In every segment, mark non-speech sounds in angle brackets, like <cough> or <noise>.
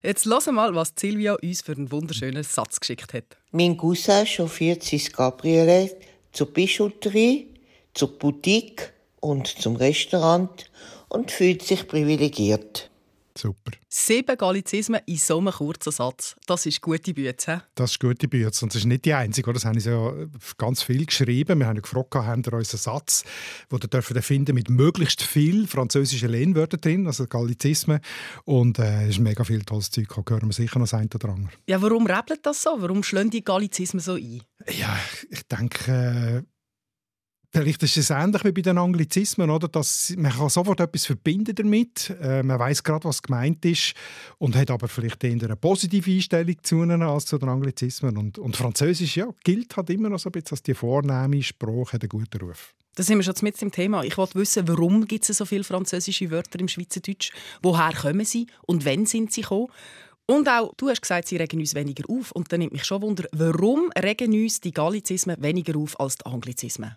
Jetzt hören mal, was Silvia uns für einen wunderschönen Satz geschickt hat. Mein Cousin chauffiert sein Cabriolet zur Bijouterie, zur Boutique und zum Restaurant und fühlt sich privilegiert. Super. Sieben Gallizismen in so einem kurzen Satz. Das ist gute Bütze. Das ist gute Bütze. Und das ist nicht die einzige. Das haben sie ja ganz viel geschrieben. Wir haben gefragt, haben Sie unseren Satz, den Sie dürfen finden mit möglichst viel französischen Lehnwörtern drin, also Gallizismen. Und äh, es ist mega viel tolles Zeug. Da hören wir sicher noch das eine oder andere. Ja, warum rebelt das so? Warum schlagen die Gallizismen so ein? Ja, ich denke... Äh Vielleicht ist es ähnlich wie bei den Anglizismen, oder? Dass man kann sofort etwas verbinden damit. Äh, man weiß gerade, was gemeint ist und hat aber vielleicht eher eine positive Einstellung zu ihnen als zu den Anglizismen. Und, und Französisch ja, gilt halt immer noch so ein bisschen als die vornehme Sprache, hat einen guten Ruf. Da sind wir schon mit dem Thema. Ich wollte wissen, warum gibt es so viele französische Wörter im Schweizerdeutsch? Woher kommen sie und wann sind sie gekommen? Und auch, du hast gesagt, sie regen uns weniger auf. Und dann nimmt mich schon Wunder, warum regen uns die Gallizismen weniger auf als die Anglizismen?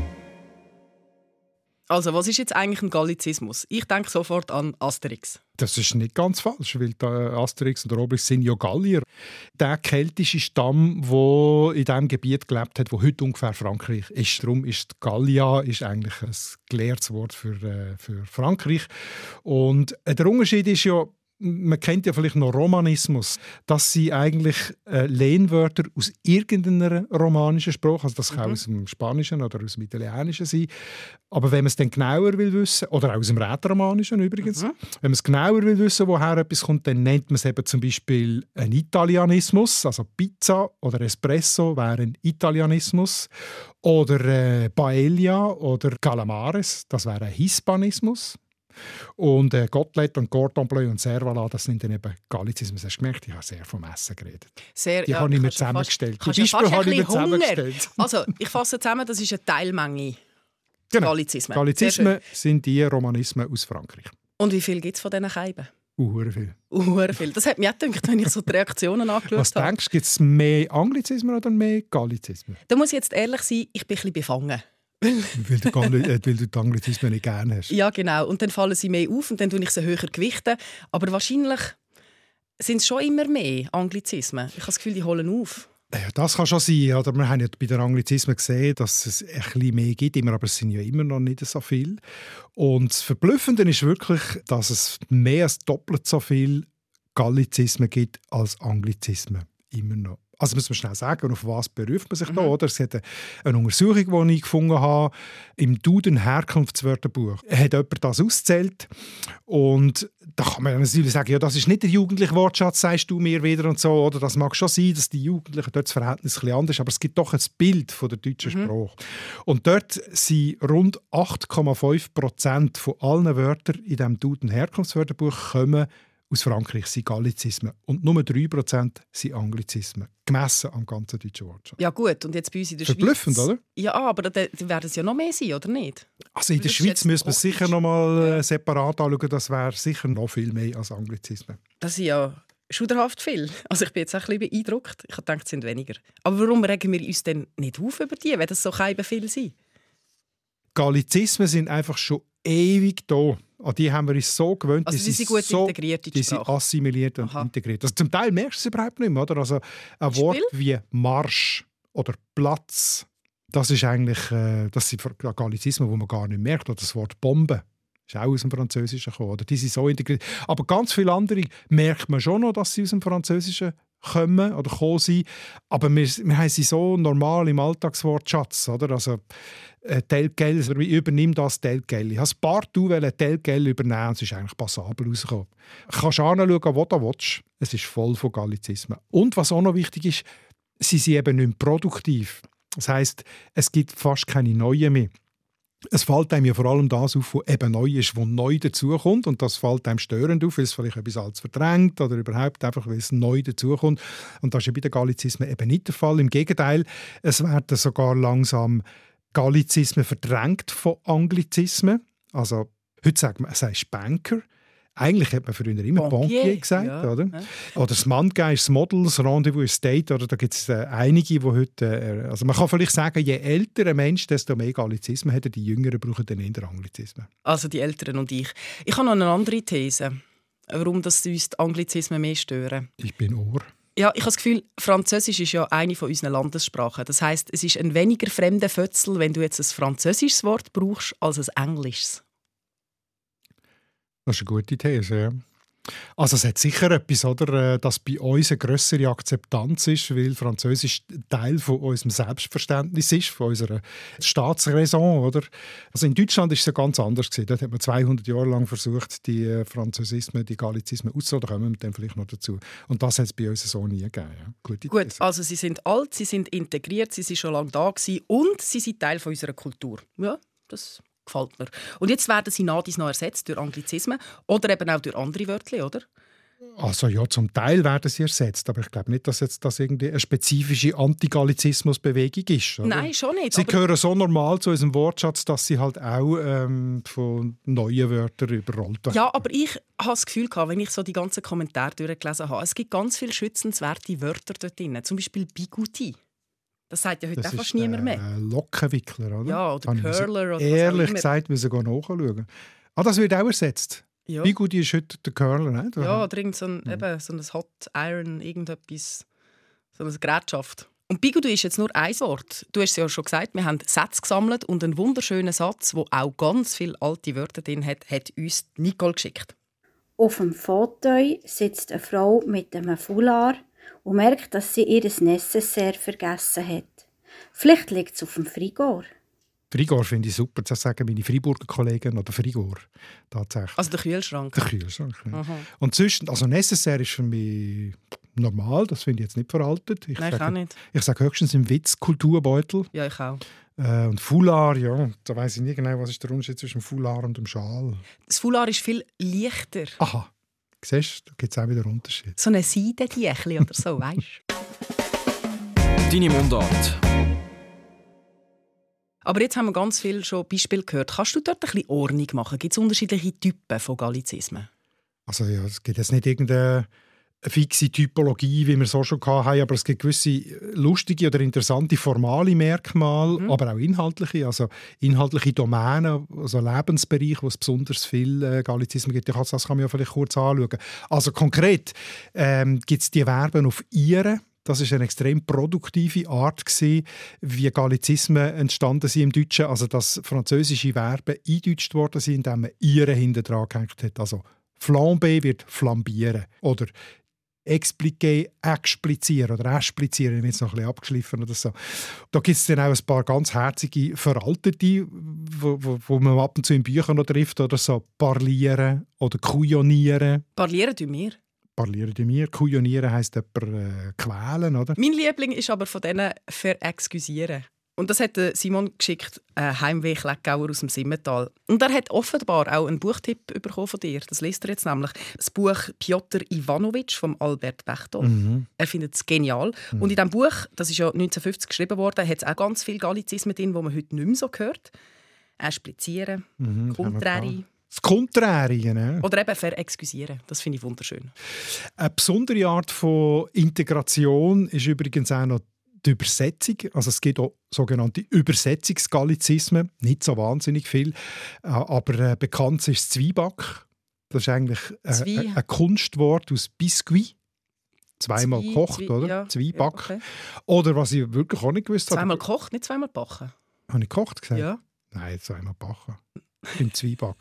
Also, was ist jetzt eigentlich ein Gallizismus? Ich denke sofort an Asterix. Das ist nicht ganz falsch, weil Asterix und Obelix sind ja Gallier. Der keltische Stamm, der in diesem Gebiet gelebt hat, wo heute ungefähr Frankreich ist. Darum ist Gallia ist eigentlich ein gelehrtes Wort für, äh, für Frankreich. Und der Unterschied ist ja, man kennt ja vielleicht noch Romanismus, dass sie eigentlich äh, Lehnwörter aus irgendeiner romanischen Sprache, also das kann mhm. aus dem Spanischen oder aus dem Italienischen sein, aber wenn man es dann genauer will wissen, oder auch aus dem Rätoromanischen übrigens, mhm. wenn man es genauer will wissen, woher etwas kommt, dann nennt man es eben zum Beispiel ein Italianismus, also Pizza oder Espresso wäre ein Italianismus oder äh, Paella oder Calamares, das wäre ein Hispanismus. Und äh, Gottlet und Cordon Bleu und Servala, das sind dann eben Gallizismen. Hast du gemerkt, ich habe sehr vom Essen geredet. Sehr, die ja, habe ich mir zusammengestellt. Die Beispiele habe ich mir zusammengestellt. Also, ich fasse zusammen, das ist eine Teilmenge genau. Gallizismen. Gallizismen sind die Romanismen aus Frankreich. Und wie viel gibt es von diesen Scheiben? Uh, viel. Uh, viel. Das hat mich auch gedacht, wenn ich so die Reaktionen angeschaut habe. Was denkst du, gibt es mehr Anglizismen oder mehr Gallizismen? Da muss ich jetzt ehrlich sein, ich bin ein bisschen befangen. <laughs> weil, du, äh, weil du die Anglizismen nicht gerne hast. Ja, genau. Und dann fallen sie mehr auf und dann tue ich sie höher gewichten. Aber wahrscheinlich sind es schon immer mehr Anglizismen. Ich habe das Gefühl, die holen auf. Ja, das kann schon sein. Oder? Wir haben ja bei den Anglizismen gesehen, dass es ein bisschen mehr gibt, immer, aber es sind ja immer noch nicht so viel. Und das Verblüffende ist wirklich, dass es mehr als doppelt so viel Gallizismen gibt als Anglizismen. Immer noch. Also muss man schnell sagen, auf was beruft man sich mhm. da? Oder? Es hat eine Untersuchung, die ich gefunden habe, im Duden Herkunftswörterbuch. Hat jemand das ausgezählt und da kann man natürlich sagen, ja, das ist nicht der jugendliche Wortschatz, sagst du mir wieder und so. Oder das mag schon sein, dass die Jugendlichen dort das Verhältnis ein bisschen anders aber es gibt doch ein Bild von der deutschen mhm. Sprache. Und dort sind rund 8,5 Prozent von allen Wörtern in diesem Duden Herkunftswörterbuch kommen aus Frankreich sind Gallizismen und nur 3% sind Anglizismen, gemessen am ganzen deutschen Wortschatz. Ja gut, und jetzt bei uns in der Verblüffend, Schweiz... oder? Ja, aber dann werden es ja noch mehr sein, oder nicht? Also in der Schweiz müssen wir sicher noch mal äh, separat anschauen, das wäre sicher noch viel mehr als Anglizismen. Das ist ja schuderhaft viel. Also ich bin jetzt auch ein bisschen beeindruckt. Ich dachte, es sind weniger. Aber warum regen wir uns denn nicht auf über die, wenn das so keine viel sind? Gallizismen sind einfach schon ewig da. An die haben wir uns so gewöhnt. Also die sind gut so, integriert in die, die sind assimiliert und Aha. integriert. Also zum Teil merkst du es überhaupt nicht mehr. Oder? Also ein Spiel? Wort wie Marsch oder Platz, das ist eigentlich äh, das sind Gallizismen, die man gar nicht merkt. Oder das Wort Bombe ist auch aus dem Französischen gekommen. Oder? Die sind so integriert. Aber ganz viele andere merkt man schon noch, dass sie aus dem Französischen kommen oder kommen sind. Aber wir, wir haben sie so normal im Alltagswortschatz. Oder? Also, äh, Telgel, also übernimm das Telgel. Ich habe ein paar Mal Telgel übernehmen es ist eigentlich passabel rausgekommen. Du kannst anschauen, wo du willst. Es ist voll von Gallizismen. Und was auch noch wichtig ist, sie sind eben nicht produktiv. Das heisst, es gibt fast keine neuen mehr. Es fällt einem ja vor allem das auf, was eben neu ist, was neu dazukommt. Und das fällt einem störend auf, weil es vielleicht etwas als verdrängt oder überhaupt einfach, weil es neu dazukommt. Und das ist ja bei den Gallizismen eben nicht der Fall. Im Gegenteil, es werden sogar langsam Gallizismen verdrängt von Anglizismen. Also heute sagt man, es heißt Banker. Eigentlich hat man früher immer Bankier, Bankier gesagt, ja, oder? Oder das Manga ist das Model, das Rendezvous ist State, oder da gibt es äh, einige, die heute, äh, also man kann vielleicht sagen, je älter ein Mensch, desto mehr Gallizismen hat er, die Jüngeren brauchen dann eher Anglizismen. Also die Älteren und ich. Ich habe noch eine andere These, warum das uns die Anglizismen mehr stören. Ich bin Ohr. Ja, ich habe das Gefühl, Französisch ist ja eine von unseren Landessprachen. Das heißt, es ist ein weniger fremder Fötzel, wenn du jetzt ein französisches Wort brauchst, als ein englisches. Das ist eine gute These, ja. Also es hat sicher etwas, oder, äh, dass bei uns eine größere Akzeptanz ist, weil Französisch Teil von unserem Selbstverständnis ist, von unserer Staatsräson. Oder? Also in Deutschland ist es ja ganz anders gewesen. Dort hat man 200 Jahre lang versucht, die äh, Französismen, die Gallizismen auszurotten. Da kommen wir dann vielleicht noch dazu. Und das hat es bei uns so nie gegeben. Ja. Gute Gut, These. also sie sind alt, sie sind integriert, sie sind schon lange da gewesen und sie sind Teil von unserer Kultur. Ja, das gefällt mir. Und jetzt werden sie nach noch ersetzt durch Anglizismen oder eben auch durch andere Wörter, oder? Also ja, zum Teil werden sie ersetzt, aber ich glaube nicht, dass jetzt das irgendwie eine spezifische Antigallizismusbewegung ist. Oder? Nein, schon nicht. Sie gehören so normal zu unserem Wortschatz, dass sie halt auch ähm, von neuen Wörtern überrollt werden. Ja, aber ich habe das Gefühl, gehabt, wenn ich so die ganzen Kommentare durchgelesen habe, es gibt ganz viele schützenswerte Wörter dort drin, zum Beispiel Bigouti. Das sagt ja heute das auch fast niemand mehr. Äh, Lockenwickler, oder? Ja, oder Curler. Oder ehrlich gesagt, müssen wir nachschauen. Ah, das wird auch ersetzt. Ja. Wie gut ist heute der Curler? Nicht? Ja, oder irgend so ein, mhm. eben, so ein Hot Iron, irgendetwas, so eine Gerätschaft. Und Bigudu ist jetzt nur ein Wort. Du hast es ja schon gesagt, wir haben Sätze gesammelt und einen wunderschönen Satz, der auch ganz viele alte Wörter drin hat, hat uns Nicole geschickt. Auf dem Fauteuil sitzt eine Frau mit einem Foulard und merkt, dass sie ihr Necessaire vergessen hat. Vielleicht liegt es auf dem Frigor. Frigor finde ich super, das sagen meine Freiburger Kollegen oder Frigor tatsächlich. Also der Kühlschrank? Der Kühlschrank, ja. Und sonst, also Necessaire ist für mich normal, das finde ich jetzt nicht veraltet. Ich Nein, sage, ich auch nicht. Ich sage höchstens im Witz Kulturbeutel. Ja, ich auch. Äh, und Foulard, ja, da weiß ich nicht genau, was ist der Unterschied zwischen Foulard und dem Schal. Das Foulard ist viel leichter. Aha. Siehst du, da gibt es auch wieder Unterschiede. So eine Seidentüchli oder so, weißt du? Deine Mundart. Aber jetzt haben wir ganz viel schon Beispiele gehört. Kannst du dort ein bisschen Ordnung machen? Gibt es unterschiedliche Typen von Gallizismen? Also ja, es gibt jetzt nicht irgendeine fixe Typologie, wie wir auch schon hatten, aber es gibt gewisse lustige oder interessante formale Merkmale, mhm. aber auch inhaltliche, also inhaltliche Domänen, also Lebensbereiche, wo es besonders viel äh, Gallizismen gibt. Das kann man ja vielleicht kurz anschauen. Also konkret ähm, gibt es die Verben auf «ihre», das ist eine extrem produktive Art gewesen, wie Gallizismen entstanden sind im Deutschen, also dass französische Verben eingedeutscht worden sind, indem man «ihre» hinter dran gehängt hat. Also Flambe wird flambieren oder explizieren oder explizieren, ich jetzt noch ein bisschen abgeschliffen oder so. Da gibt es dann auch ein paar ganz herzige Veraltete, wo, wo, wo, man ab und zu in Büchern noch trifft, oder so parlieren oder kujonieren. Parlieren tun wir? Parlieren tun wir. Kujonieren heisst jemanden äh, quälen, oder? Mein Liebling ist aber von denen verexcusieren. Und das hat Simon geschickt, äh, Heimweh Kleckauer aus dem Simmental. Und er hat offenbar auch einen Buchtipp bekommen von dir. Das liest er jetzt nämlich. Das Buch Piotr Ivanovic von Albert Bechtold. Mhm. Er findet es genial. Mhm. Und in diesem Buch, das ist ja 1950 geschrieben worden, hat es auch ganz viele Gallizismen drin, die man heute nicht mehr so hört. Esplizieren, mhm, Contrari. Das Konträre. Ne? Oder eben verexcusieren. Das finde ich wunderschön. Eine besondere Art von Integration ist übrigens auch noch die Übersetzung. Also es gibt auch sogenannte Übersetzungsgallizismen, nicht so wahnsinnig viel, äh, aber äh, bekannt ist Zwieback. Das ist eigentlich äh, ein, ein Kunstwort aus Biscuit. Zweimal Zwie, gekocht, Zwie, oder? Ja, Zwieback. Ja, okay. Oder was ich wirklich auch nicht gewusst habe. Zweimal gekocht, nicht zweimal backen. Habe ich gekocht gesagt? Ja. Nein, zweimal backen. Im Zwieback.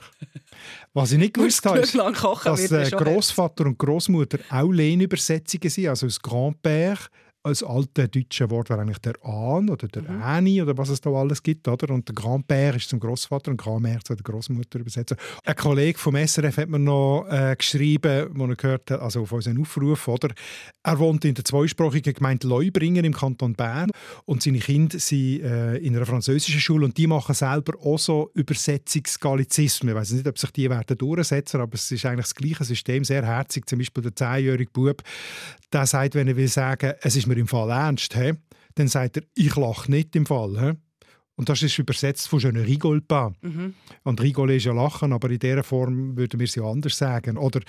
Was ich nicht <laughs> gewusst habe, ist, dass äh, Großvater und Großmutter auch Lehnübersetzungen sind, also aus Grand-Père als alte deutsche Wort wäre eigentlich der Ahn oder der mhm. Äni oder was es da alles gibt. Oder? Und der Grand-Père ist zum Großvater und Grand-Mère zu der Großmutter übersetzen. Ein Kollege vom SRF hat mir noch äh, geschrieben, wo er gehört hat, also auf unseren Aufruf, oder? er wohnt in der zweisprachigen Gemeinde Leubringen im Kanton Bern und seine Kinder sind äh, in einer französischen Schule und die machen selber auch so Übersetzungsgalizismen. Ich weiß nicht, ob sich die werden durchsetzen, aber es ist eigentlich das gleiche System, sehr herzig. Zum Beispiel der zehnjährige Bub, der sagt, wenn er will sagen, es ist mir im Fall ernst, he? dann sagt er, ich lache nicht im Fall. He? Und das ist übersetzt von «Je ne rigole pas». Mhm. Und «rigole» ist ja «lachen», aber in dieser Form würden wir es ja anders sagen. Oder,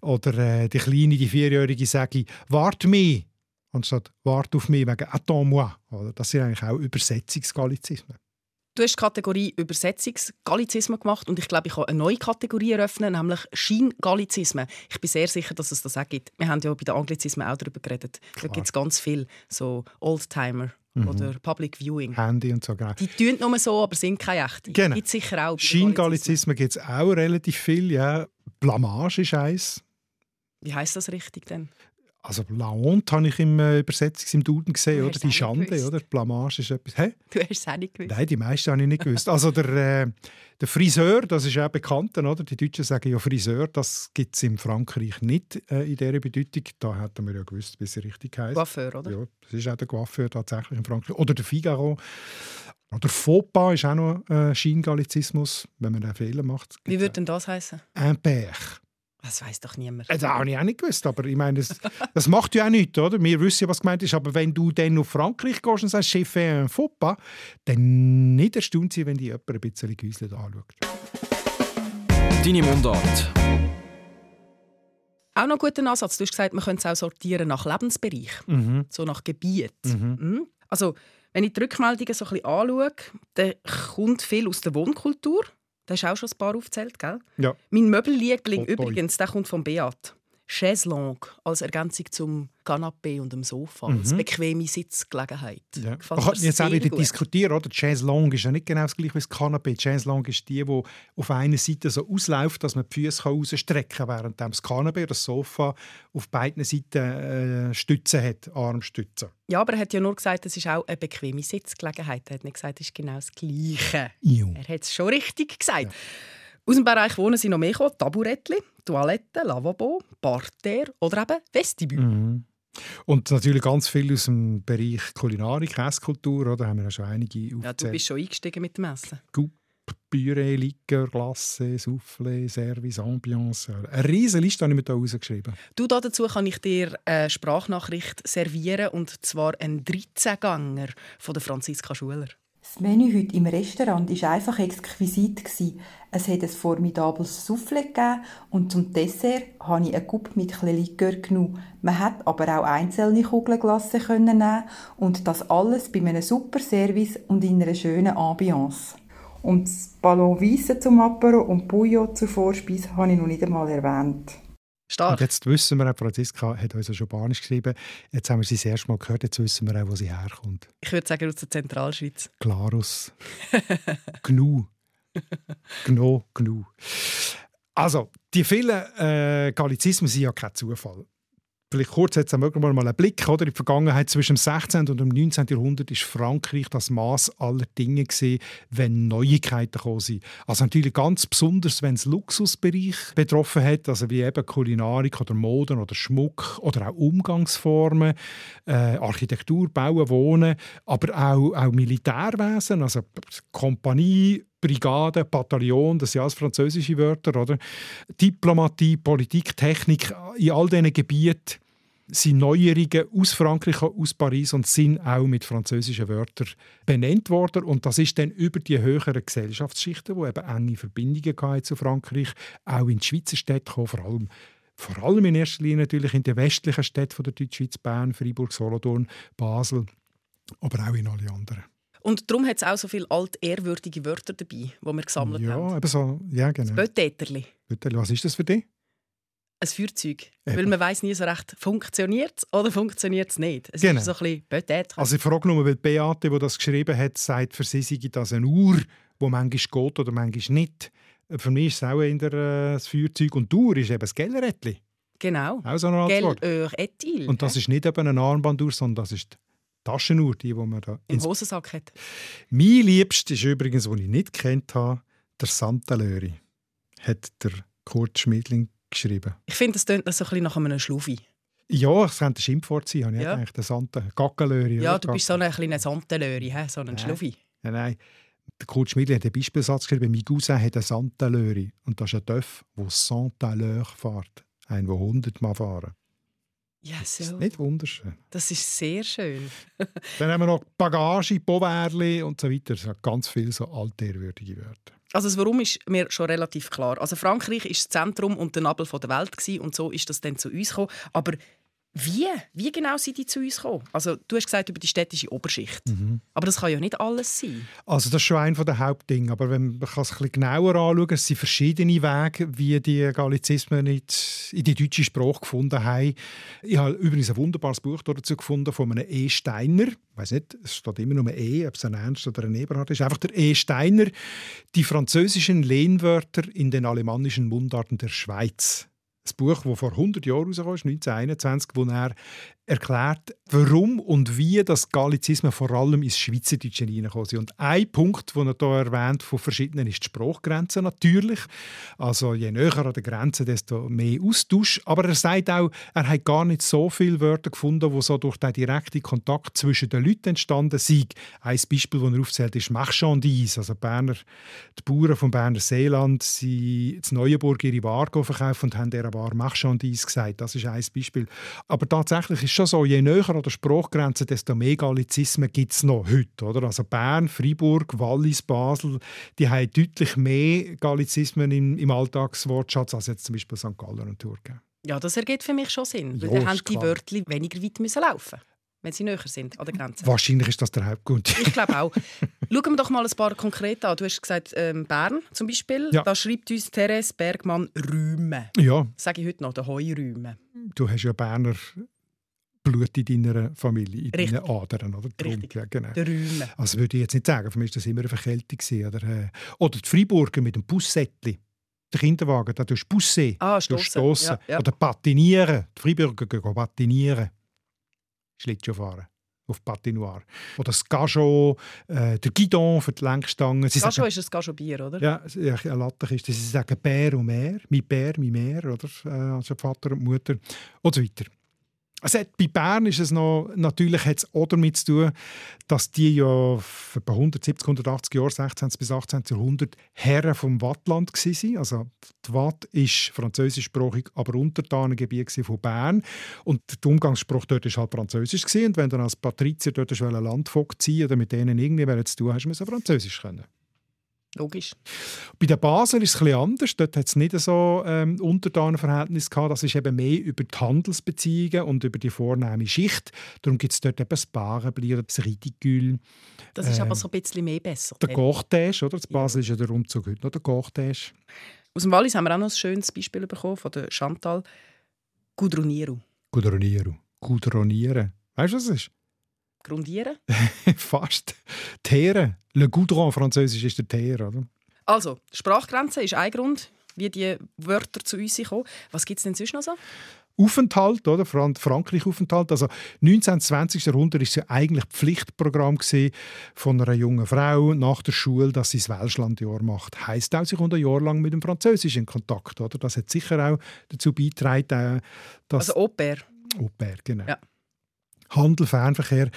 oder äh, die Kleine, die Vierjährige, sagt «Wart mich!» anstatt «Wart auf mich» wegen «Attends-moi». Das sind eigentlich auch Übersetzungsgallizismen. Du hast die Kategorie Übersetzungsgallizismen gemacht und ich glaube, ich kann eine neue Kategorie eröffnen, nämlich Scheingallizismen. Ich bin sehr sicher, dass es das auch gibt. Wir haben ja bei den Anglizismen auch darüber geredet. Klar. Da gibt es ganz viel, so Oldtimer mhm. oder Public Viewing. Handy und so. Genau. Die tun nur so, aber sind keine echten. Genau. Gibt sicher auch. Scheingallizismen gibt es auch relativ viel. Ja. Blamage ist eins. Wie heißt das richtig denn? Also La Honte habe ich im äh, Übersetzungs im Duden gesehen, oder? Die Schande, oder? Blamage ist etwas. Hä? <laughs> Du hast es auch nicht gewusst. Nein, die meisten habe ich nicht gewusst. Also der, äh, der Friseur, das ist auch bekannt, oder? Die Deutschen sagen ja Friseur, das gibt es in Frankreich nicht äh, in dieser Bedeutung. Da hätten wir ja gewusst, wie es richtig heißt. Coiffeur, oder? Ja, das ist auch der Coiffeur tatsächlich in Frankreich. Oder der Figaro. Oder Fauxpas ist auch noch äh, Scheingallizismus, wenn man einen Fehler macht. Wie würde denn das heißen? Impair. Das weiß doch niemand. Das habe ich auch nicht gewusst, aber ich meine, das, <laughs> das macht ja auch nichts, oder? Wir wissen ja, was gemeint ist, aber wenn du dann auf Frankreich gehst und sagst, Chef un Fauxpas, dann nicht erstaunt sein, wenn dich jemand ein bisschen gehäuselt anschaut. Deine Mundart. Auch noch ein guter Ansatz. Du hast gesagt, man könnte es auch sortieren nach Lebensbereich, mhm. so nach Gebiet. Mhm. Mhm. Also, wenn ich die Rückmeldungen so ein bisschen anschaue, dann kommt viel aus der Wohnkultur. Da hast du auch schon ein paar aufgezählt, gell? Ja. Mein Möbelliebling übrigens, der kommt von Beat. Chaiselongue als Ergänzung zum Canapé und dem Sofa, mhm. als bequeme Sitzgelegenheit. Ja. Man kann jetzt auch wieder gut. diskutieren, oder? Chaiselongue ist ja nicht genau das gleiche wie das Canapé. Chaiselongue ist die, die auf einer Seite so ausläuft, dass man die Füße rausstrecken kann, während das Canapé oder das Sofa auf beiden Seiten äh, Stützen hat, Armstützen. Ja, aber er hat ja nur gesagt, es ist auch eine bequeme Sitzgelegenheit. Er hat nicht gesagt, es ist genau das Gleiche. Jo. Er hat es schon richtig gesagt. Ja. Aus dem Bereich Wohnen sind noch mehr gekommen. Taburettli, Toilette, Lavabo, Parterre oder eben Vestibül. Mhm. Und natürlich ganz viel aus dem Bereich Kulinarik, Esskultur. Da haben wir ja schon einige aufgezählt. Ja, du bist schon eingestiegen mit dem Essen. Coupe, Püree, Likör, Glace, Soufflé, Service, Ambiance. Eine riesige Liste habe ich mir hier rausgeschrieben. Du, dazu kann ich dir eine Sprachnachricht servieren, und zwar einen 13-Ganger von der Franziska Schuler. Das Menü heute im Restaurant war einfach exquisit. Es hat ein formidables Soufflé gegeben und zum Dessert habe ich einen Coupe mit etwas Likör genommen. Man hat aber auch einzelne Kugenglasse nehmen und das alles bei einem super Service und in einer schönen Ambiance. Und das Ballon Weisse zum Apero und Bouillon zur Vorspeise habe ich noch nicht einmal erwähnt. Stark. Und jetzt wissen wir, Franziska hat uns ja schon Spanisch geschrieben. Jetzt haben wir sie das erste Mal gehört, jetzt wissen wir auch, wo sie herkommt. Ich würde sagen, aus der Zentralschweiz. Klarus. <laughs> Gnu. Gno, Gnu. Also, die vielen äh, Gallizismen sind ja kein Zufall. Vielleicht kurz jetzt mal einen Blick oder in die Vergangenheit zwischen dem 16. und dem 19. Jahrhundert ist Frankreich das Maß aller Dinge gesehen, wenn Neuigkeiten gekommen sind. Also natürlich ganz besonders, wenn es Luxusbereich betroffen hat, also wie eben Kulinarik oder Moden oder Schmuck oder auch Umgangsformen, äh, Architektur, Bauen, Wohnen, aber auch, auch Militärwesen, also Kompanie, Brigade, Bataillon, das sind alles französische Wörter, oder? Diplomatie, Politik, Technik, in all diesen Gebieten sind Neuerungen aus Frankreich, aus Paris und sind auch mit französischen Wörtern benannt worden. Und das ist dann über die höheren Gesellschaftsschichten, die eben enge Verbindungen zu Frankreich, auch in die Schweizer Städte gekommen, vor allem vor allem in erster Linie natürlich in den westlichen Städten der Deutschschweiz, Bern, Freiburg, Solothurn, Basel, aber auch in alle anderen. Und darum hat es auch so viele altehrwürdige Wörter dabei, die wir gesammelt ja, haben. Eben so, ja, genau. Das Bötäterli. Was ist das für dich? Ein Feuerzeug. Eben. Weil man weiß nie so recht, funktioniert es oder funktioniert es nicht. Es genau. ist so ein bisschen Bötäterli. Also ich frage nur, weil Beate, die das geschrieben hat, sagt, für sie sei das eine Uhr, die manchmal geht oder manchmal nicht. Für mich ist es auch eher äh, das Feuerzeug und die Uhr ist eben das Gellerättli. Genau. Auch so ein altes Wort. Gelöhr Ethyl. Und das ist nicht eben eine Armbanduhr, sondern das ist Taschenuhr, die, die man da im Hosensack hat. Mein Liebster ist übrigens, den ich nicht kennt habe, der Santa Löri. Hat der Kurt Schmidling geschrieben. Ich finde, das klingt so ein bisschen nach einem Schluffi. Ja, es könnte ein Schimpfwort sein, habe ich Ja. gedacht. Der Santa, Gackelöri. Ja, du bist so ein kleiner Santelöri, hä? so ein Nein. Schluffi. Nein, nein. Der Kurt Schmidli hat einen Beispielsatz geschrieben. Mein Cousin hat einen Santa Löri. Und das ist ein Dörf, der Santa Löhr fährt. Ein, der 100 Mal fahren. Ja, Das ist so. nicht wunderschön. Das ist sehr schön. <laughs> Dann haben wir noch Bagage, Povärli und so weiter. Es hat ganz viele so altehrwürdige Wörter. Also das Warum ist mir schon relativ klar. Also Frankreich ist das Zentrum und der Nabel der Welt gewesen, und so ist das dann zu uns gekommen. Aber wie? Wie genau sind die zu uns gekommen? Also du hast gesagt über die städtische Oberschicht. Aber das kann ja nicht alles sein. Also das ist schon ein der Hauptdinge. Aber wenn man kann es ein bisschen genauer anschauen es sind verschiedene Wege, wie die Gallizismen in die, deutsche Sprache gefunden haben. Ich habe übrigens ein wunderbares Buch dazu gefunden von einem E. Steiner. Ich weiß nicht, es steht immer nur ein E, ob es ein Ernst oder ein Eberhard ist. Einfach der E. Steiner. Die französischen Lehnwörter in den alemannischen Mundarten der Schweiz. Das Buch, das vor 100 Jahren ist, 1921, wo er erklärt, warum und wie das Gallizismen vor allem ins Schweizerdeutsche hineingekommen sind. Und ein Punkt, den er hier erwähnt von verschiedenen, ist die Sprachgrenze natürlich. Also je näher an der Grenze, desto mehr Austausch. Aber er sagt auch, er hat gar nicht so viele Wörter gefunden, die so durch den direkten Kontakt zwischen den Leuten entstanden sind. Ein Beispiel, das er aufzählt, ist Marchandise. Also Berner, die Bauern vom Berner Seeland sind in Neuenburg ihre Ware verkauft und haben dieser Ware Marchandise gesagt. Das ist ein Beispiel. Aber tatsächlich ist schon so, je näher an der Sprachgrenze, desto mehr Gallizismen gibt es noch heute. Oder? Also Bern, Freiburg, Wallis, Basel, die haben deutlich mehr Gallizismen im, im Alltagswortschatz als jetzt zum Beispiel St. Gallen und Thurgau. Ja, das ergibt für mich schon Sinn. Weil Ja, dann haben die. Wörter weniger weit müssen laufen wenn sie näher sind an der Grenze. Wahrscheinlich ist das der Hauptgrund. Ich glaube auch. <laughs> Schauen wir doch mal ein paar konkret an. Du hast gesagt, ähm, Bern zum Beispiel. Ja. Da schreibt uns Therese Bergmann Rüme. ja, Das sage ich heute noch, der Heurüme. du hast ja Berner Blut in deiner Familie, in Richtig. deinen Adern. Oder? Drum. Ja, genau. Also würde ich jetzt nicht sagen, für mich war das immer eine Verkältung. Oder, äh, oder die Freiburger mit dem Bussättli. Der Kinderwagen, da tust du Busse. Ah, stossen. Ja, ja. Oder patinieren. Die Freiburger gehen patinieren. Schlittschuh fahren. Auf Patinoire. Oder das Gajot, äh, der Guidon für die Lenkstangen. Sie Gajo sagen, ist ein Gajo-Bier, oder? ja, ja, ein Lattenkiste. Sie sagen Bär und Meer. Mein Bär, mein Meer. Oder? Äh, also Vater und Mutter. Und so weiter. Also bei Bern ist es noch, natürlich hat es auch damit zu tun, dass die ja vor etwa 170, 180 Jahre, 16. bis 18. Jahrhundert Herren vom Wattland waren. Also die Watt ist französischsprachig, aber Untertanengebiet von Bern. Und der Umgangssprache dort war halt Französisch. Gewesen. Und wenn du als Patrizier dort wollen Landvogt ziehen oder mit denen irgendwie zu tun hast, musst du Französisch können. Logisch. Bei den Basel ist es etwas anders. Dort hat es nicht so ähm, Untertanenverhältnis gehabt. Das ist eben mehr über die Handelsbeziehungen und über die vornehme Schicht. Darum gibt es dort eben das Barenbli oder das Ridicule. Das ist Ähm, aber so ein bisschen mehr besser. Der Gortage, oder? Das Basel ist ja der Umzug heute noch der Gortage. Aus dem Wallis haben wir auch noch ein schönes Beispiel bekommen von der Chantal Gudruniero. Gudronieren. Gudronieren. Weißt du, was es ist? Grundieren? <laughs> Fast. Teere. Le Goudron, französisch ist der Teer, oder? Also, Sprachgrenze ist ein Grund, wie die Wörter zu uns kommen. Was gibt es denn sonst noch so? Aufenthalt, oder? Frankreich-Aufenthalt. Also 19. und 20. Jahrhundert war es ja eigentlich Pflichtprogramm von einer jungen Frau nach der Schule, dass sie das Welschlandjahr macht. Heißt auch, sie kommt ein Jahr lang mit dem Französisch in Kontakt, oder? Das hat sicher auch dazu beigetragen, dass Also Au pair. Au pair, genau. Ja. Handel, Fernverkehr.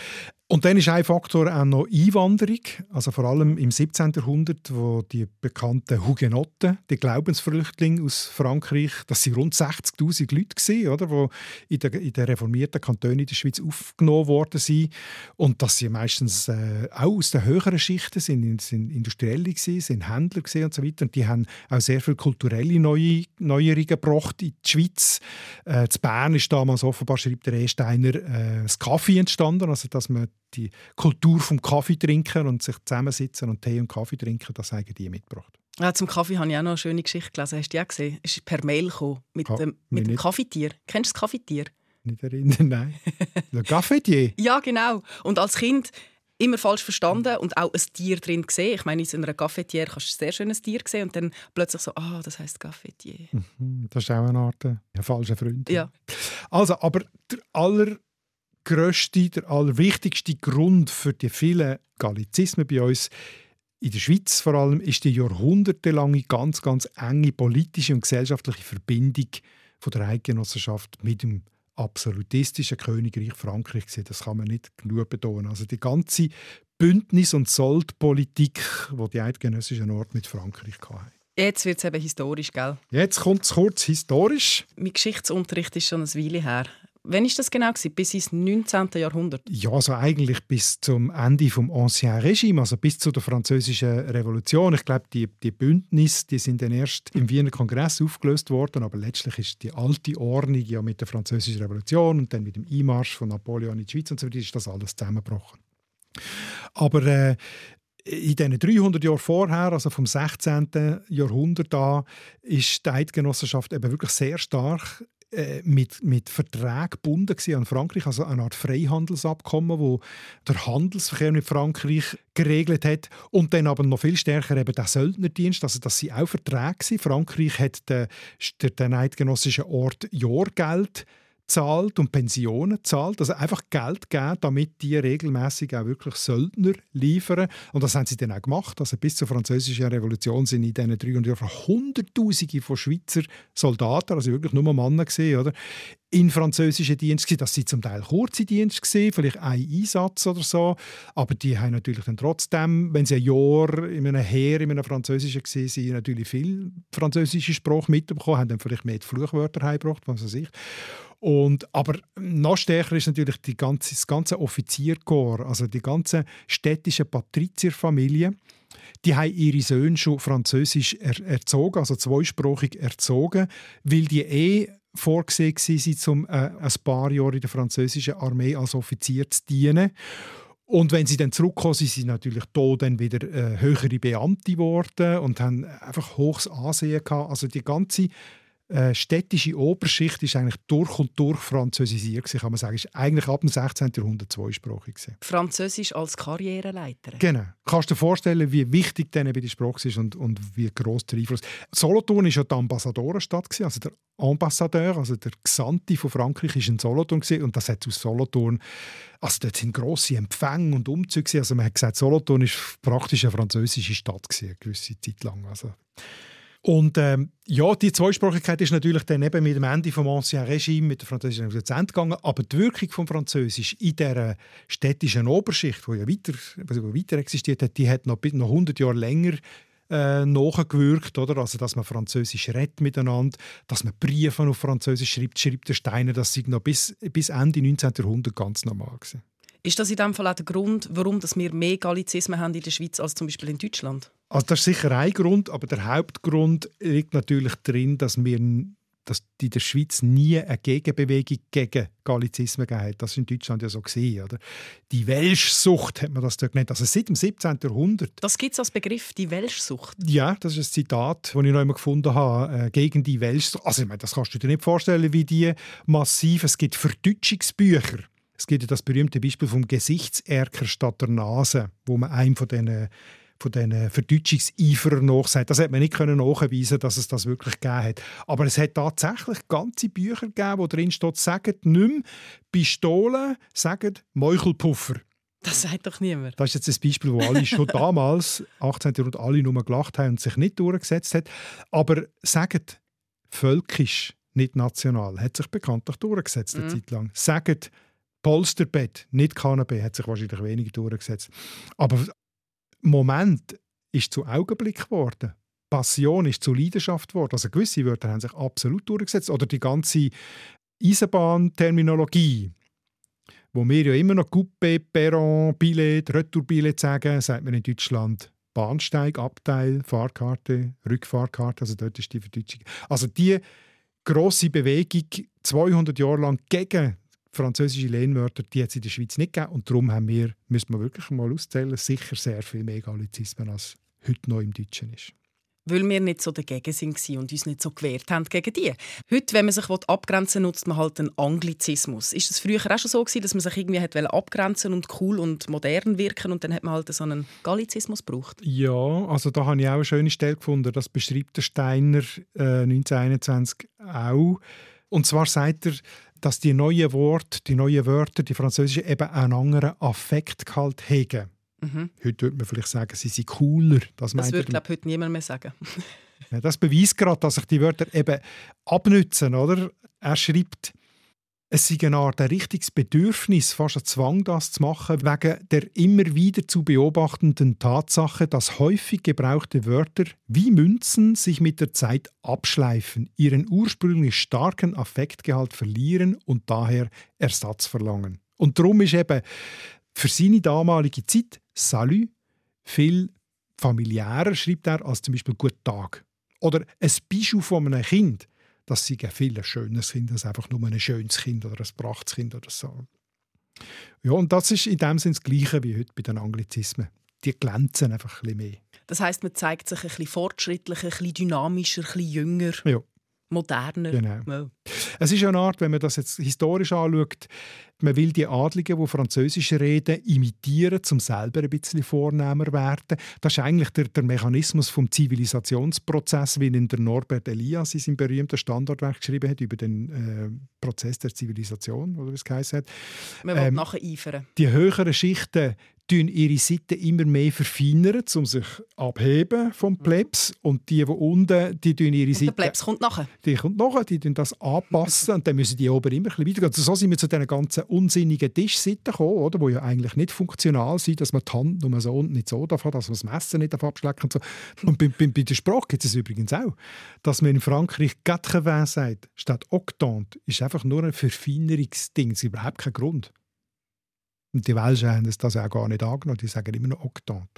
Und dann ist ein Faktor auch noch Einwanderung. Also vor allem im 17. Jahrhundert, wo die bekannten Hugenotten, die Glaubensflüchtlinge aus Frankreich, das sind rund 60'000 Leute gewesen, oder, die in den, in den reformierten Kantonen in der Schweiz aufgenommen worden sind. Und das sind meistens äh, auch aus den höheren Schichten, sind, sind Industrielle gewesen, sind Händler gewesen und so weiter. Und die haben auch sehr viele kulturelle Neue, Neuerungen gebracht in die Schweiz. Äh, zu Bern ist damals offenbar, schreibt der Esteiner, äh, das Kaffee entstanden, also dass man die Kultur vom Kaffee trinken und sich zusammensitzen und Tee und Kaffee trinken, das haben die mitgebracht. Ja, zum Kaffee habe ich auch noch eine schöne Geschichte gelesen. Hast du die auch gesehen? Es ist per Mail gekommen, mit Ha, dem, mit dem. Kaffeetier. Kennst du das Kaffeetier? Nicht erinnern, nein. <laughs> Le Cafetier. Ja, genau. Und als Kind immer falsch verstanden und auch ein Tier drin gesehen. Ich meine, in einer Cafetiere kannst du ein sehr schönes Tier sehen und dann plötzlich so, ah, das heißt Cafetier. Mhm, das ist auch eine Art äh, ein falscher Freund. Ja. Also, aber der allergrößte, der allerwichtigste Grund für die vielen Gallizismen bei uns in der Schweiz vor allem ist die jahrhundertelange, ganz, ganz enge politische und gesellschaftliche Verbindung von der Eidgenossenschaft mit dem absolutistischen Königreich Frankreich gesehen. Das kann man nicht genug betonen. Also die ganze Bündnis- und Soldpolitik, die die eidgenössischen Ort mit Frankreich hatten. Jetzt wird es eben historisch, gell? Jetzt kommt es kurz historisch. Mein Geschichtsunterricht ist schon eine Weile her. Wann ist das genau? Bis ins 19. Jahrhundert? Ja, also eigentlich bis zum Ende des Ancien Regime, also bis zu der französischen Revolution. Ich glaube, die, die Bündnisse die sind dann erst im Wiener Kongress aufgelöst worden, aber letztlich ist die alte Ordnung ja mit der französischen Revolution und dann mit dem Einmarsch von Napoleon in die Schweiz und so weiter ist das alles zusammengebrochen. Aber äh, in diesen 300 Jahren vorher, also vom 16. Jahrhundert an, ist die Eidgenossenschaft eben wirklich sehr stark äh, mit, mit Verträgen gebunden an Frankreich, also eine Art Freihandelsabkommen, wo der Handelsverkehr mit Frankreich geregelt hat und dann aber noch viel stärker eben der Söldnerdienst, also dass sie auch Verträge sind. Frankreich hat den, den eidgenössischen Ort Jahrgeld zahlt und Pensionen zahlt, also einfach Geld geben, damit die regelmäßig auch wirklich Söldner liefern. Und das haben sie dann auch gemacht. Also bis zur französischen Revolution sind in diesen 300 Jahren Hunderttausende von Schweizer Soldaten, also wirklich nur Männer gesehen, oder, in französischen Dienst gewesen. Das sind zum Teil kurze Dienste gewesen, vielleicht ein Einsatz oder so, aber die haben natürlich dann trotzdem, wenn sie ein Jahr in einem Heer, in einem französischen gesehen sind, natürlich viel französische Sprache mitbekommen, haben dann vielleicht mehr die Fluchwörter heimgebracht, was weiß ich. Und, aber noch stärker ist natürlich die ganze, das ganze Offizierkorps, also die ganze städtische Patrizierfamilie. Die haben ihre Söhne schon französisch er erzogen, also zweisprachig erzogen, weil die eh vorgesehen waren, um äh, ein paar Jahre in der französischen Armee als Offizier zu dienen. Und wenn sie dann zurückkommen, sind sie natürlich da dann wieder äh, höhere Beamte geworden und haben einfach hohes Ansehen gehabt. Also die ganze äh, städtische Oberschicht ist eigentlich durch und durch französisiert gewesen, kann man sagen. Ist eigentlich ab dem 16. Jahrhundert zweisprachig gewesen. Französisch als Karriereleiter. Genau. Kannst du dir vorstellen, wie wichtig denen bei der Sprache ist und, und wie groß der Einfluss. Solothurn war ja die Ambassadorenstadt gewesen, also der Ambassadeur, also der Gesandte von Frankreich, ist in Solothurn gewesen, und das hat aus Solothurn also dort sind grosse Empfänge und Umzüge. Also man hat gesagt, Solothurn ist praktisch eine französische Stadt gewesen, eine gewisse Zeit lang. Also und ähm, ja, die Zweisprachigkeit ist natürlich dann eben mit dem Ende vom Ancien Regime, mit der französischen Revolution gegangen, aber die Wirkung vom Französisch in der städtischen Oberschicht, die ja weiter, also weiter existiert hat, die hat noch, noch 100 Jahre länger äh, nachgewirkt, oder? Also, dass man Französisch redet miteinander, dass man Briefe auf Französisch schreibt, schreibt der Steiner, das sind noch bis, bis Ende 19. Jahrhundert ganz normal gewesen. Ist das in dem Fall auch der Grund, warum wir mehr Gallizismen haben in der Schweiz als zum Beispiel in Deutschland? Also das ist sicher ein Grund, aber der Hauptgrund liegt natürlich darin, dass wir dass in der Schweiz nie eine Gegenbewegung gegen Gallizismen gegeben hat. Das ist in Deutschland ja so oder? Die Welschsucht hat man das dort genannt. Also seit dem 17. Jahrhundert. Das gibt es als Begriff, die Welschsucht. Ja, das ist ein Zitat, das ich noch einmal gefunden habe, äh, gegen die Welschsucht. Also ich meine, das kannst du dir nicht vorstellen, wie die massiv, es gibt Verdeutschungsbücher. Es gibt ja das berühmte Beispiel vom Gesichtserker statt der Nase, wo man einem von diesen von diesen Verdeutschungseiferern nachsagt. Das hat man nicht können nachweisen, dass es das wirklich gegeben hat. Aber es hat tatsächlich ganze Bücher gegeben, wo drin steht, sagt nicht mehr Pistolen, sagt Meuchelpuffer. Das sagt doch niemand. Das ist jetzt ein Beispiel, wo alle schon <laughs> damals, 18. Jahrhundert, alle nur gelacht haben und sich nicht durchgesetzt hat. Aber sagt völkisch, nicht national, hat sich bekanntlich durchgesetzt eine mhm. Zeit lang. Sagt Polsterbett, nicht Kanapé, hat sich wahrscheinlich weniger durchgesetzt. Aber Moment ist zu Augenblick geworden. Passion ist zu Leidenschaft geworden. Also gewisse Wörter haben sich absolut durchgesetzt. Oder die ganze Eisenbahnterminologie, wo wir ja immer noch Coupé, Perron, Billett, Retourbillett sagen, sagt man in Deutschland Bahnsteig, Abteil, Fahrkarte, Rückfahrkarte, also dort ist die Verdeutschung. Also die grosse Bewegung 200 Jahre lang gegen französische Lehnwörter, die hat es in der Schweiz nicht gegeben. Und darum haben wir, müssen wir wirklich mal auszählen, sicher sehr viel mehr Gallizismen, als heute noch im Deutschen ist. weil wir nicht so dagegen waren und uns nicht so gewehrt haben gegen die. Heute, wenn man sich abgrenzen will, nutzt man halt einen Anglizismus. Ist es früher auch schon so gewesen, dass man sich irgendwie hat abgrenzen und cool und modern wirken und dann hat man halt so einen Gallizismus gebraucht? Ja, also da habe ich auch eine schöne Stelle gefunden. Das beschreibt der Steiner äh, 1921 auch. Und zwar sagt er, dass die neuen Worte, die neuen Wörter, die französischen, eben einen anderen Affektgehalt haben. Mhm. Heute würde man vielleicht sagen, sie sind cooler. Das, das würde, glaube heute niemand mehr sagen. ja, das beweist gerade, dass sich die Wörter eben abnützen. Oder? Er schreibt, es sei eine Art ein richtiges Bedürfnis, fast ein Zwang, das zu machen, wegen der immer wieder zu beobachtenden Tatsache, dass häufig gebrauchte Wörter wie Münzen sich mit der Zeit abschleifen, ihren ursprünglich starken Affektgehalt verlieren und daher Ersatz verlangen. Und darum ist eben für seine damalige Zeit Salut viel familiärer, schreibt er, als zum Beispiel Guten Tag. Oder ein Bijou von einem Kind, das sei viel schöneres Kind als einfach nur ein schönes Kind oder ein Prachtskind oder so. Ja, und das ist in dem Sinne das Gleiche wie heute bei den Anglizismen. Die glänzen einfach ein bisschen mehr. Das heißt, man zeigt sich ein bisschen fortschrittlicher, ein bisschen dynamischer, ein bisschen jünger. Ja moderner. Genau. Ja. Es ist eine Art, wenn man das jetzt historisch anschaut, man will die Adligen, die Französisch reden, imitieren, um selber ein bisschen vornehmer werden. Das ist eigentlich der, der Mechanismus vom Zivilisationsprozess, wie ihn der Norbert Elias in seinem berühmten Standardwerk geschrieben hat über den äh, Prozess der Zivilisation, oder wie es hat. Man will ähm, nachher eifern. Die höheren Schichten tun ihre Seiten immer mehr verfeinern, um sich abheben vom mhm. Plebs. Und die, die unten, die tun ihre Seiten... Der Plebs kommt nachher. Die kommt nachher, die tun das anpassen und dann müssen die oben immer ein bisschen weitergehen. Also so sind wir zu diesen ganzen unsinnigen Tischseiten gekommen, oder, die ja eigentlich nicht funktional sind, dass man die Hand nur so und nicht so darf, dass man das Messer nicht abschlecken und so. Und bei, bei, bei der Sprache gibt es übrigens auch, dass man in Frankreich «80» sagt, statt «octante», ist einfach nur ein Verfeinerungsding. Es gibt überhaupt keinen Grund. Und die Welschen haben das auch gar nicht angenommen. Die sagen immer noch Oktant.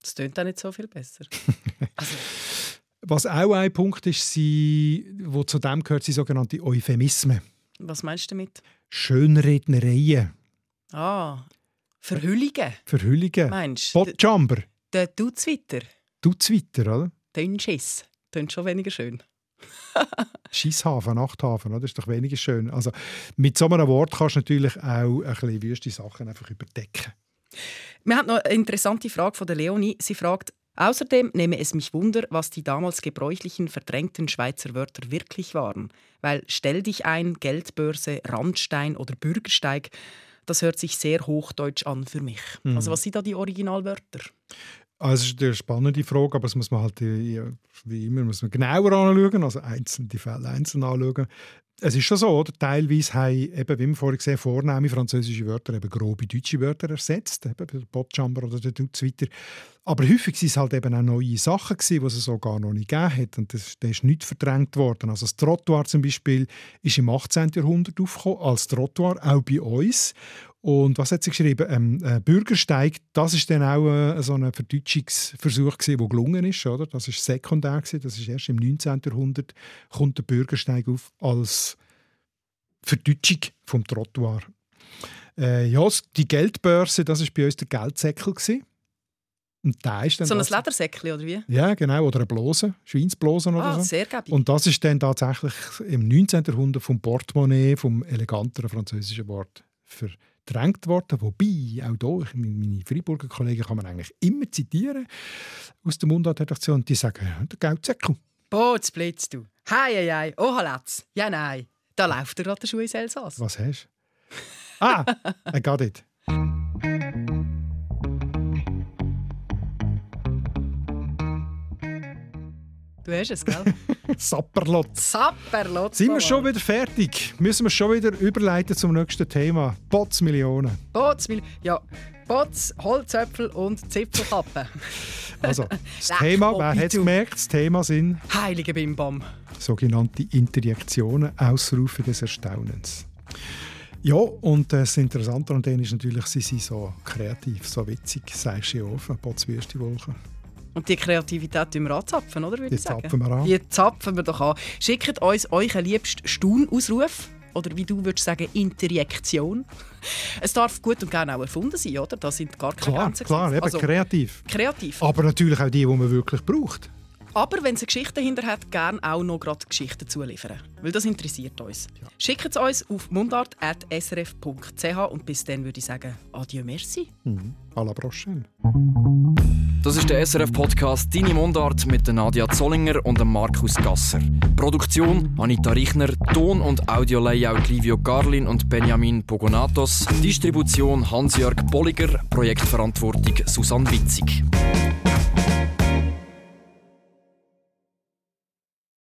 Das tönt auch nicht so viel besser. <laughs> also. Was auch ein Punkt ist, sie, wo zu dem gehört, sind sogenannte Euphemismen. Was meinst du damit? Schönrednereien. Ah, Verhüllungen. Verhüllungen. Meinst du? Botjumper. Der. Tut's weiter, oder? Den Schiss. Tönt schon weniger schön. Schisshafen, Nachthafen, das ist doch weniger schön. Also mit so einem Wort kannst du natürlich auch ein bisschen wüste Sachen einfach überdecken. Wir haben noch eine interessante Frage von der Leonie. Sie fragt, Außerdem nehme es mich Wunder, was die damals gebräuchlichen verdrängten Schweizer Wörter wirklich waren. Weil stell dich ein, Geldbörse, Randstein oder Bürgersteig, das hört sich sehr hochdeutsch an für mich. Mhm. Also was sind da die Originalwörter? Also das ist eine spannende Frage, aber das muss man halt wie immer muss man genauer anschauen, also einzeln, die Fälle einzeln anschauen. Es ist schon so, oder? teilweise haben, eben, wie wir vorhin gesehen vornehme französische Wörter eben grobe deutsche Wörter ersetzt, eben der Botjumper oder der Dutz weiter. Aber häufig waren es halt eben auch neue Sachen, gewesen, die es so gar noch nicht gegeben hat. Und das, das ist nicht verdrängt worden. Also das Trottoir zum Beispiel ist im 18. Jahrhundert aufgekommen, als Trottoir, auch bei uns. Und was hat sie geschrieben? Ähm, äh, Bürgersteig, das ist dann auch äh, so ein Verdeutschungsversuch der gelungen ist, oder? Das ist sekundär gewesen. Das ist erst im 19. Jahrhundert kommt der Bürgersteig auf als Verdeutschung vom Trottoir. Äh, ja, die Geldbörse, das ist bei uns der Geldsäckel gewesen. Und da ist dann so ein Ledersäckchen, oder wie? Ja, genau. Oder ein Blose, Schweinsblosen oder ah, so. sehr gäbig. Und das ist dann tatsächlich im 19. Jahrhundert vom Portemonnaie, vom eleganteren französischen Wort verdrängt worden. Wobei, auch hier, meine Freiburger Kollegen kann man eigentlich immer zitieren aus der Mundartredaktion, die sagen, der Geldsäckel. Bootsblitz, du. Hei, hei, hei. Oh, Halatz. Ja, nein. Da läuft gerade der Schuh ins Elsass. Was hast du? Ah, I got it. Du hast es, gell? <laughs> Sapperlot. Sapperlot. Sind wir schon wieder fertig? Müssen wir schon wieder überleiten zum nächsten Thema? Botsmillionen. Botsmillionen. Ja, Bots, Holzöpfel und Zipfelkappen. <laughs> also, das Thema, wer hat es gemerkt? Das Thema sind... Heilige Bimbam. Sogenannte Interjektionen, Ausrufe des Erstaunens. Ja, und das Interessante an denen ist natürlich, sie sind so kreativ, so witzig, sagst du ja offen, Botswürstewolken. Und die Kreativität tun wir anzapfen, oder? Die zapfen wir an. Die zapfen wir doch an. Schickt uns euren liebsten Staunausruf oder wie du würdest sagen, Interjektion. Es darf gut und gerne auch erfunden sein, oder? Da sind gar keine klar, Grenzen. Klar, eben also, kreativ. Kreativ. Aber natürlich auch die, die man wirklich braucht. Aber wenn es eine Geschichte dahinter hat, gerne auch noch gerade Geschichten zuliefern. Weil das interessiert uns. Ja. Schickt es uns auf mundart.srf.ch und bis dann würde ich sagen, adieu, merci. Mhm. À la prochaine. Das ist der SRF-Podcast «Deine Mundart» mit Nadia Zollinger und Markus Gasser. Produktion Anita Richner, Ton- und Audio-Layout Livio Garlin und Benjamin Pogonatos, Distribution Hans-Jörg Bolliger, Projektverantwortung Susanne Witzig.